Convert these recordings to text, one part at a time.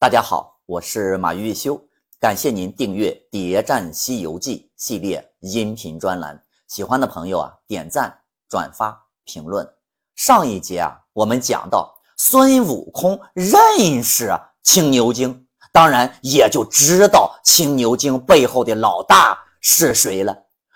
大家好，我是马玉修，感谢您订阅《谍战西游记》系列音频专栏。喜欢的朋友啊，点赞、转发、评论。上一节啊，我们讲到孙悟空认识青牛精，当然也就知道青牛精背后的老大是谁了。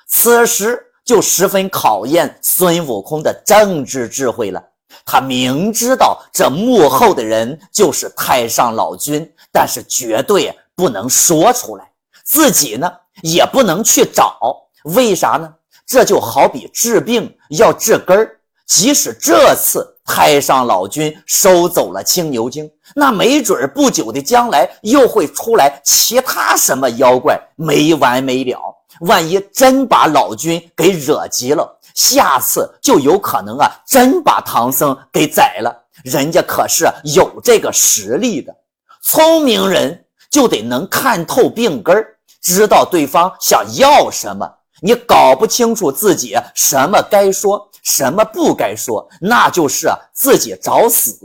此时就十分考验孙悟空的政治智慧了。他明知道这幕后的人就是太上老君，但是绝对不能说出来。自己呢也不能去找，为啥呢？这就好比治病要治根儿。即使这次太上老君收走了青牛精，那没准不久的将来又会出来其他什么妖怪，没完没了。万一真把老君给惹急了。下次就有可能啊，真把唐僧给宰了。人家可是有这个实力的，聪明人就得能看透病根知道对方想要什么。你搞不清楚自己什么该说，什么不该说，那就是自己找死。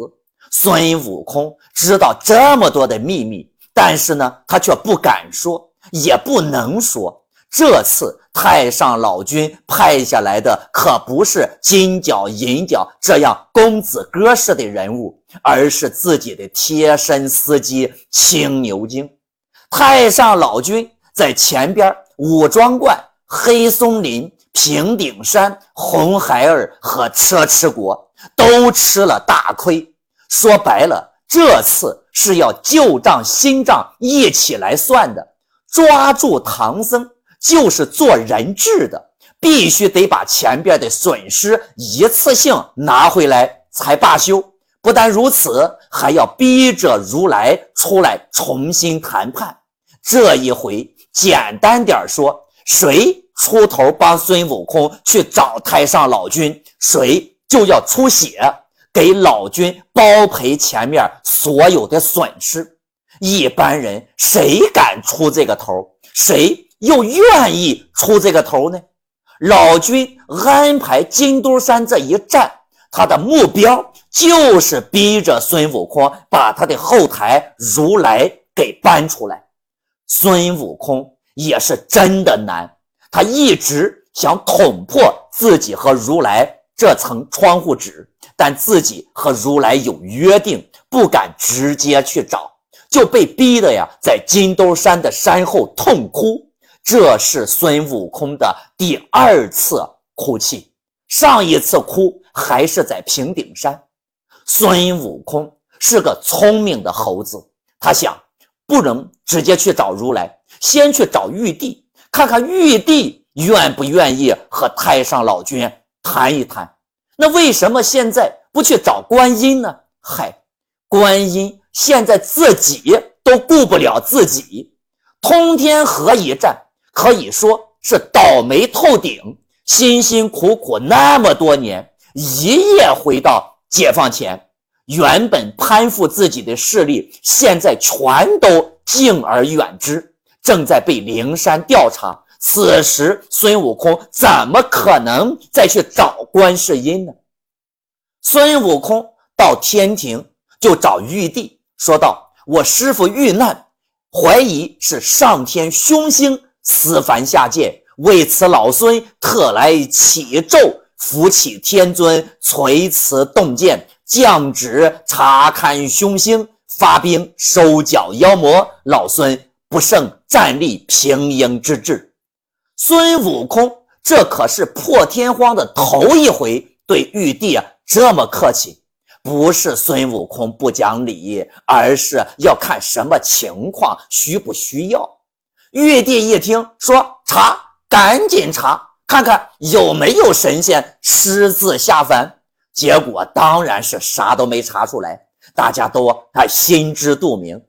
孙悟空知道这么多的秘密，但是呢，他却不敢说，也不能说。这次太上老君派下来的可不是金角银角这样公子哥似的人物，而是自己的贴身司机青牛精。太上老君在前边武装观、黑松林、平顶山、红孩儿和车迟国都吃了大亏。说白了，这次是要旧账新账一起来算的，抓住唐僧。就是做人质的，必须得把前边的损失一次性拿回来才罢休。不但如此，还要逼着如来出来重新谈判。这一回，简单点说，谁出头帮孙悟空去找太上老君，谁就要出血给老君包赔前面所有的损失。一般人谁敢出这个头？谁？又愿意出这个头呢？老君安排金兜山这一战，他的目标就是逼着孙悟空把他的后台如来给搬出来。孙悟空也是真的难，他一直想捅破自己和如来这层窗户纸，但自己和如来有约定，不敢直接去找，就被逼的呀，在金兜山的山后痛哭。这是孙悟空的第二次哭泣，上一次哭还是在平顶山。孙悟空是个聪明的猴子，他想，不能直接去找如来，先去找玉帝，看看玉帝愿不愿意和太上老君谈一谈。那为什么现在不去找观音呢？嗨，观音现在自己都顾不了自己，通天河一战。可以说是倒霉透顶，辛辛苦苦那么多年，一夜回到解放前，原本攀附自己的势力，现在全都敬而远之，正在被灵山调查。此时，孙悟空怎么可能再去找观世音呢？孙悟空到天庭就找玉帝，说道：“我师傅遇难，怀疑是上天凶星。”思凡下界，为此老孙特来启奏，扶起天尊，垂慈洞见，降旨查勘凶星，发兵收剿妖魔。老孙不胜战力平阴之志。孙悟空这可是破天荒的头一回对玉帝啊这么客气，不是孙悟空不讲理，而是要看什么情况，需不需要。玉帝一听说查，赶紧查，看看有没有神仙私自下凡。结果当然是啥都没查出来，大家都啊心知肚明。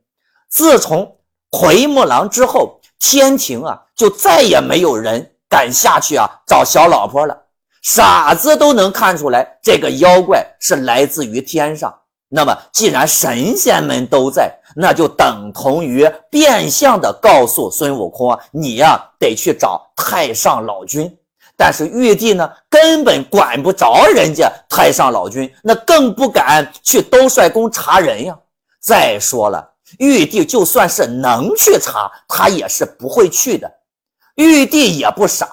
自从奎木狼之后，天庭啊就再也没有人敢下去啊找小老婆了。傻子都能看出来，这个妖怪是来自于天上。那么，既然神仙们都在，那就等同于变相的告诉孙悟空啊，你呀得去找太上老君。但是玉帝呢，根本管不着人家太上老君，那更不敢去兜率宫查人呀。再说了，玉帝就算是能去查，他也是不会去的。玉帝也不傻，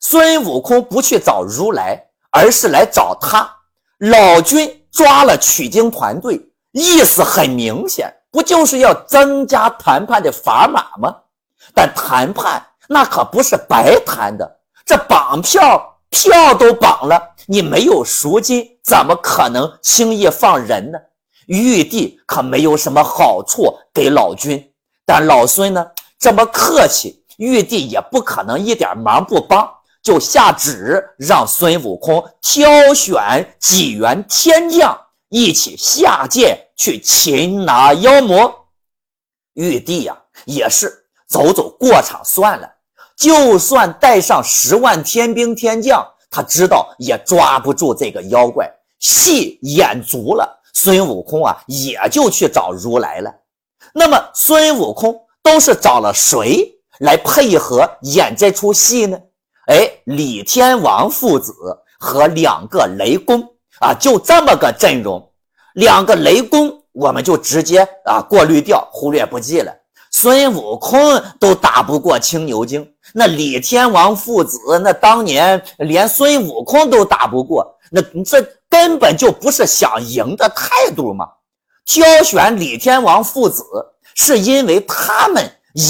孙悟空不去找如来，而是来找他。老君抓了取经团队，意思很明显，不就是要增加谈判的砝码吗？但谈判那可不是白谈的，这绑票票都绑了，你没有赎金，怎么可能轻易放人呢？玉帝可没有什么好处给老君，但老孙呢这么客气，玉帝也不可能一点忙不帮，就下旨让孙悟空挑选几员天将一起下界去擒拿妖魔。玉帝呀也是走走过场算了，就算带上十万天兵天将，他知道也抓不住这个妖怪，戏演足了。孙悟空啊，也就去找如来了。那么孙悟空都是找了谁来配合演这出戏呢？哎，李天王父子和两个雷公啊，就这么个阵容。两个雷公，我们就直接啊过滤掉，忽略不计了。孙悟空都打不过青牛精，那李天王父子那当年连孙悟空都打不过，那这。根本就不是想赢的态度嘛！挑选李天王父子，是因为他们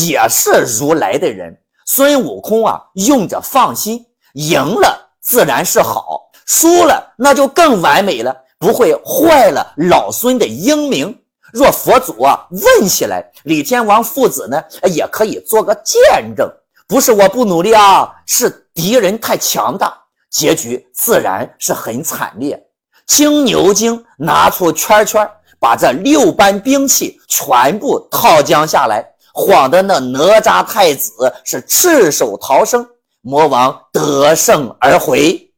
也是如来的人。孙悟空啊，用着放心，赢了自然是好，输了那就更完美了，不会坏了老孙的英名。若佛祖啊问起来，李天王父子呢，也可以做个见证。不是我不努力啊，是敌人太强大，结局自然是很惨烈。青牛精拿出圈圈，把这六般兵器全部套将下来，晃得那哪吒太子是赤手逃生，魔王得胜而回。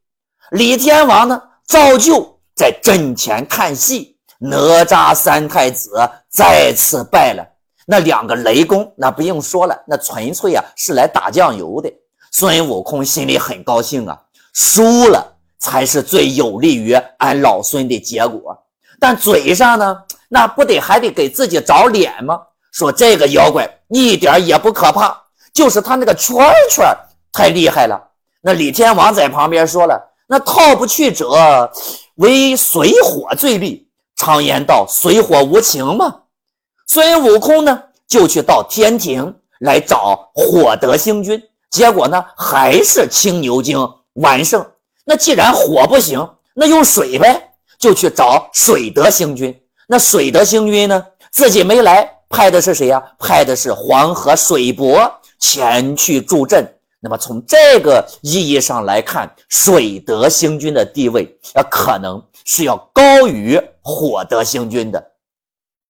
李天王呢，照旧在阵前看戏。哪吒三太子再次败了。那两个雷公，那不用说了，那纯粹啊是来打酱油的。孙悟空心里很高兴啊，输了。才是最有利于俺老孙的结果，但嘴上呢，那不得还得给自己找脸吗？说这个妖怪一点也不可怕，就是他那个圈圈太厉害了。那李天王在旁边说了：“那套不去者，为水火最利。常言道，水火无情嘛。”孙悟空呢，就去到天庭来找火德星君，结果呢，还是青牛精完胜。那既然火不行，那用水呗，就去找水德星君。那水德星君呢，自己没来，派的是谁呀？派的是黄河水伯前去助阵。那么从这个意义上来看，水德星君的地位啊，可能是要高于火德星君的。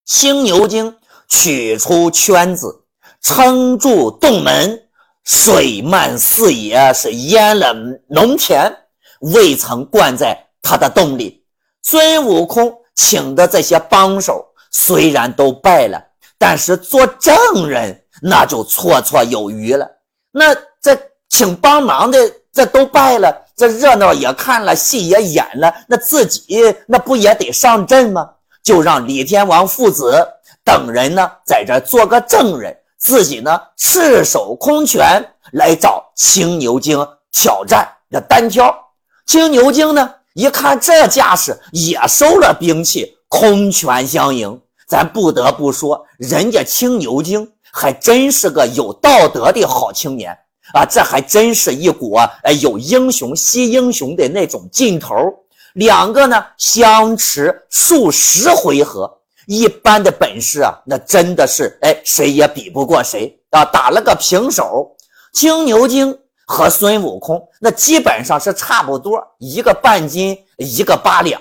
青牛精取出圈子，撑住洞门，水漫四野，是淹了农田。未曾灌在他的洞里。孙悟空请的这些帮手虽然都败了，但是做证人那就绰绰有余了。那这请帮忙的这都拜了，这热闹也看了，戏也演了，那自己那不也得上阵吗？就让李天王父子等人呢在这做个证人，自己呢赤手空拳来找青牛精挑战这单挑。青牛精呢？一看这架势，也收了兵器，空拳相迎。咱不得不说，人家青牛精还真是个有道德的好青年啊！这还真是一股哎有英雄惜英雄的那种劲头。两个呢相持数十回合，一般的本事啊，那真的是哎谁也比不过谁啊！打了个平手，青牛精。和孙悟空那基本上是差不多，一个半斤，一个八两。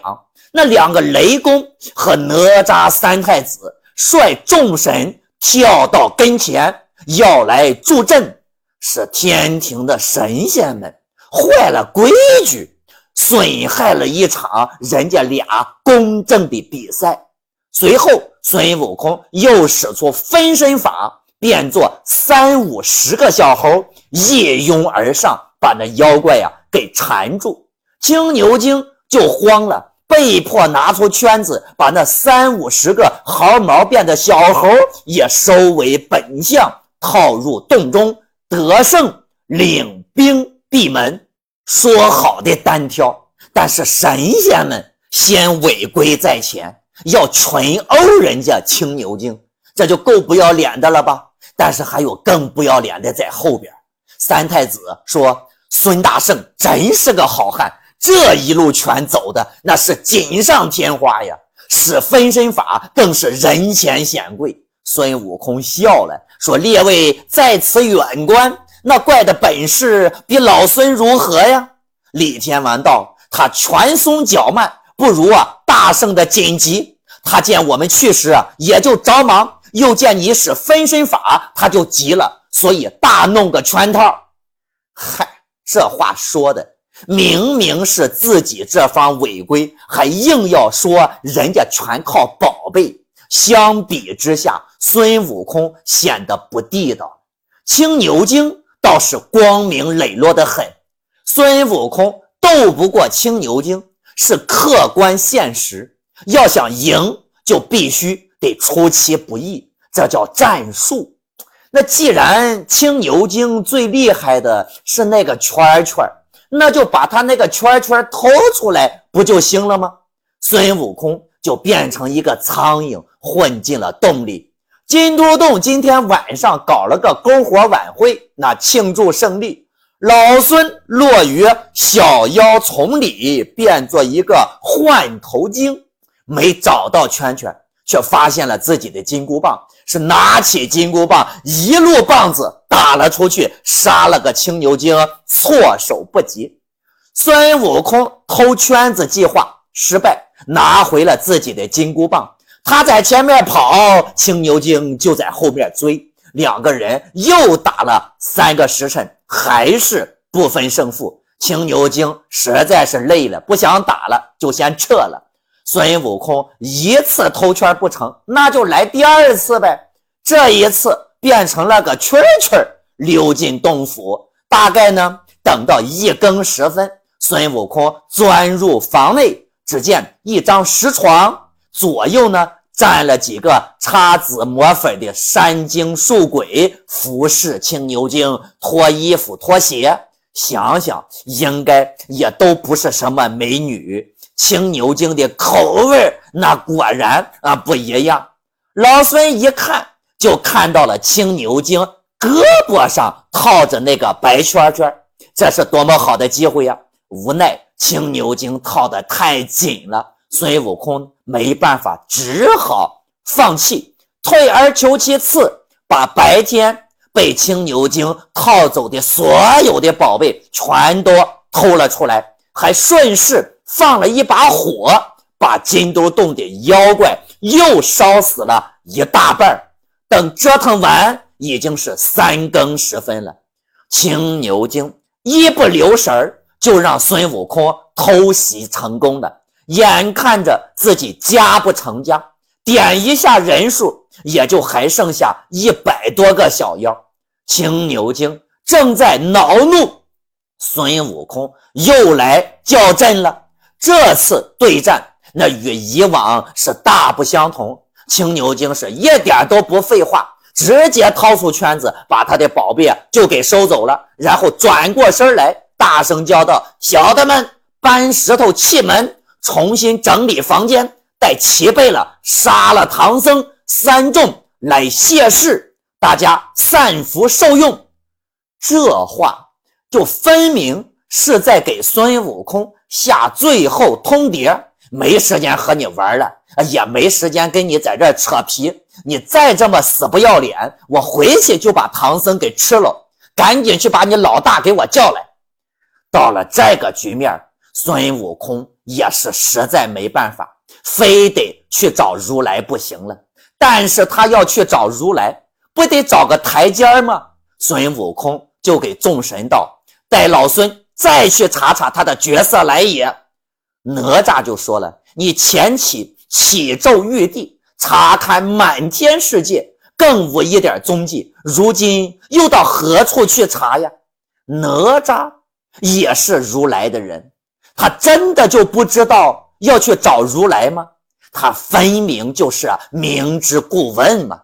那两个雷公和哪吒三太子率众神跳到跟前，要来助阵，是天庭的神仙们坏了规矩，损害了一场人家俩公正的比赛。随后，孙悟空又使出分身法。变作三五十个小猴一拥而上，把那妖怪呀给缠住。青牛精就慌了，被迫拿出圈子，把那三五十个毫毛变的小猴也收为本相，套入洞中，得胜领兵闭门。说好的单挑，但是神仙们先违规在前，要群殴人家青牛精，这就够不要脸的了吧？但是还有更不要脸的在后边。三太子说：“孙大圣真是个好汉。”这一路全走的那是锦上添花呀，使分身法更是人前显贵。孙悟空笑了，说：“列位在此远观，那怪的本事比老孙如何呀？”李天王道：“他拳松脚慢，不如啊大圣的紧急。他见我们去时啊，也就着忙；又见你使分身法，他就急了，所以大弄个圈套。”嗨，这话说的。明明是自己这方违规，还硬要说人家全靠宝贝。相比之下，孙悟空显得不地道。青牛精倒是光明磊落的很。孙悟空斗不过青牛精，是客观现实。要想赢，就必须得出其不意，这叫战术。那既然青牛精最厉害的是那个圈圈。那就把他那个圈圈偷出来不就行了吗？孙悟空就变成一个苍蝇，混进了洞里。金都洞今天晚上搞了个篝火晚会，那庆祝胜利。老孙落于小妖丛里，变作一个换头精，没找到圈圈，却发现了自己的金箍棒，是拿起金箍棒，一路棒子。打了出去，杀了个青牛精，措手不及。孙悟空偷圈子计划失败，拿回了自己的金箍棒。他在前面跑，青牛精就在后面追。两个人又打了三个时辰，还是不分胜负。青牛精实在是累了，不想打了，就先撤了。孙悟空一次偷圈不成，那就来第二次呗。这一次。变成了个蛐蛐溜进洞府。大概呢，等到一更时分，孙悟空钻入房内，只见一张石床，左右呢站了几个擦脂抹粉的山精树鬼，服侍青牛精脱衣服脱鞋。想想应该也都不是什么美女。青牛精的口味那果然啊不一样。老孙一看。就看到了青牛精胳膊上套着那个白圈圈，这是多么好的机会呀！无奈青牛精套的太紧了，孙悟空没办法，只好放弃，退而求其次，把白天被青牛精套走的所有的宝贝全都偷了出来，还顺势放了一把火，把金都洞的妖怪又烧死了一大半。等折腾完，已经是三更时分了。青牛精一不留神儿，就让孙悟空偷袭成功了。眼看着自己家不成家，点一下人数，也就还剩下一百多个小妖。青牛精正在恼怒，孙悟空又来叫阵了。这次对战，那与以往是大不相同。青牛精是一点都不废话，直接掏出圈子，把他的宝贝就给收走了，然后转过身来，大声叫道：“小的们，搬石头砌门，重新整理房间，待齐备了，杀了唐僧三众来谢世，大家散福受用。”这话就分明是在给孙悟空下最后通牒。没时间和你玩了，也没时间跟你在这扯皮。你再这么死不要脸，我回去就把唐僧给吃了。赶紧去把你老大给我叫来。到了这个局面，孙悟空也是实在没办法，非得去找如来不行了。但是他要去找如来，不得找个台阶吗？孙悟空就给众神道：“带老孙再去查查他的角色来也。”哪吒就说了：“你前起启奏玉帝，查看满天世界，更无一点踪迹。如今又到何处去查呀？”哪吒也是如来的人，他真的就不知道要去找如来吗？他分明就是明知故问嘛。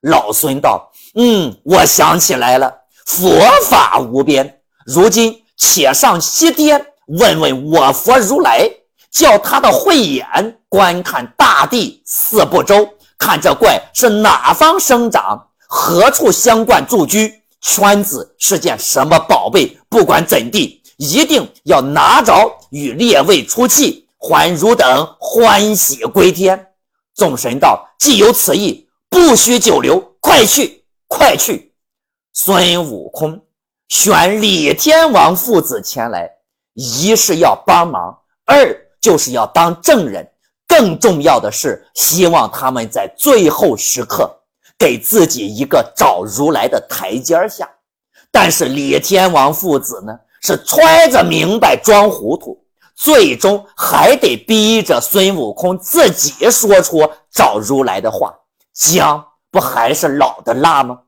老孙道：“嗯，我想起来了，佛法无边，如今且上西天问问我佛如来，叫他的慧眼观看大地四部洲，看这怪是哪方生长，何处相贯住居。”圈子是件什么宝贝？不管怎地，一定要拿着与列位出气，还汝等欢喜归天。众神道：“既有此意，不须久留，快去，快去！”孙悟空选李天王父子前来，一是要帮忙，二就是要当证人，更重要的是希望他们在最后时刻。给自己一个找如来的台阶下，但是李天王父子呢是揣着明白装糊涂，最终还得逼着孙悟空自己说出找如来的话，姜不还是老的辣吗？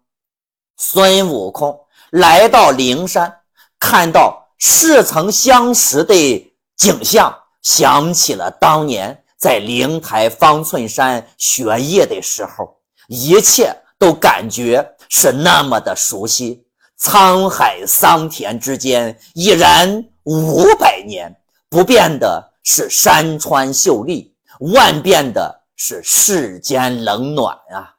孙悟空来到灵山，看到似曾相识的景象，想起了当年在灵台方寸山学业的时候。一切都感觉是那么的熟悉，沧海桑田之间已然五百年，不变的是山川秀丽，万变的是世间冷暖啊！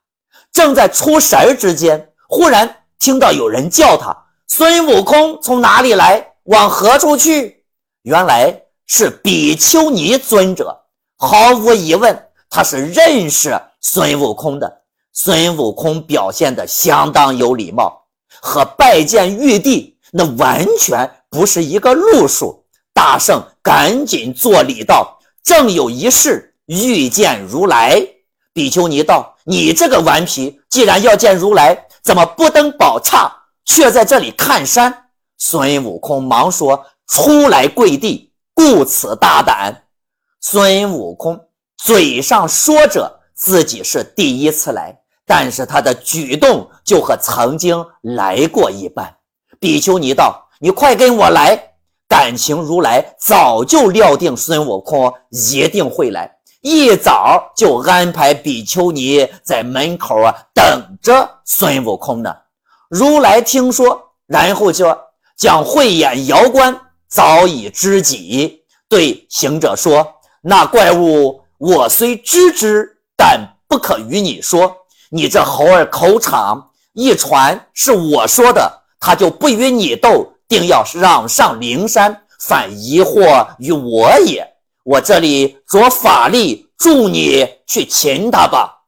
正在出神之间，忽然听到有人叫他：“孙悟空从哪里来？往何处去？”原来是比丘尼尊者，毫无疑问，他是认识孙悟空的。孙悟空表现的相当有礼貌，和拜见玉帝那完全不是一个路数。大圣赶紧作礼道：“正有一事欲见如来。”比丘尼道：“你这个顽皮，既然要见如来，怎么不登宝刹，却在这里看山？”孙悟空忙说：“初来跪地，故此大胆。”孙悟空嘴上说着自己是第一次来。但是他的举动就和曾经来过一般。比丘尼道：“你快跟我来！”感情如来早就料定孙悟空一定会来，一早就安排比丘尼在门口啊等着孙悟空呢。如来听说，然后就将慧眼遥观，早已知己，对行者说：“那怪物我虽知之，但不可与你说。”你这猴儿口场一传是我说的，他就不与你斗，定要让上灵山，反疑惑于我也。我这里着法力助你去擒他吧。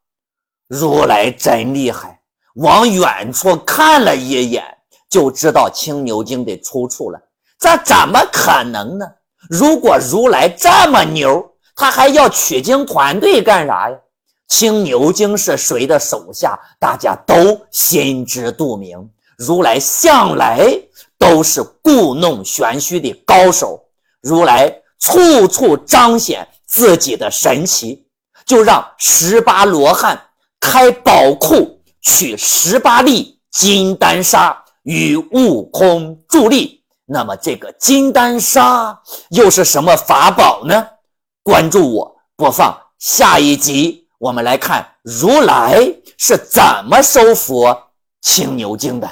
如来真厉害，往远处看了一眼，就知道青牛精的出处了。这怎么可能呢？如果如来这么牛，他还要取经团队干啥呀？青牛精是谁的手下？大家都心知肚明。如来向来都是故弄玄虚的高手，如来处处彰显自己的神奇，就让十八罗汉开宝库取十八粒金丹砂与悟空助力。那么这个金丹砂又是什么法宝呢？关注我，播放下一集。我们来看如来是怎么收服青牛精的。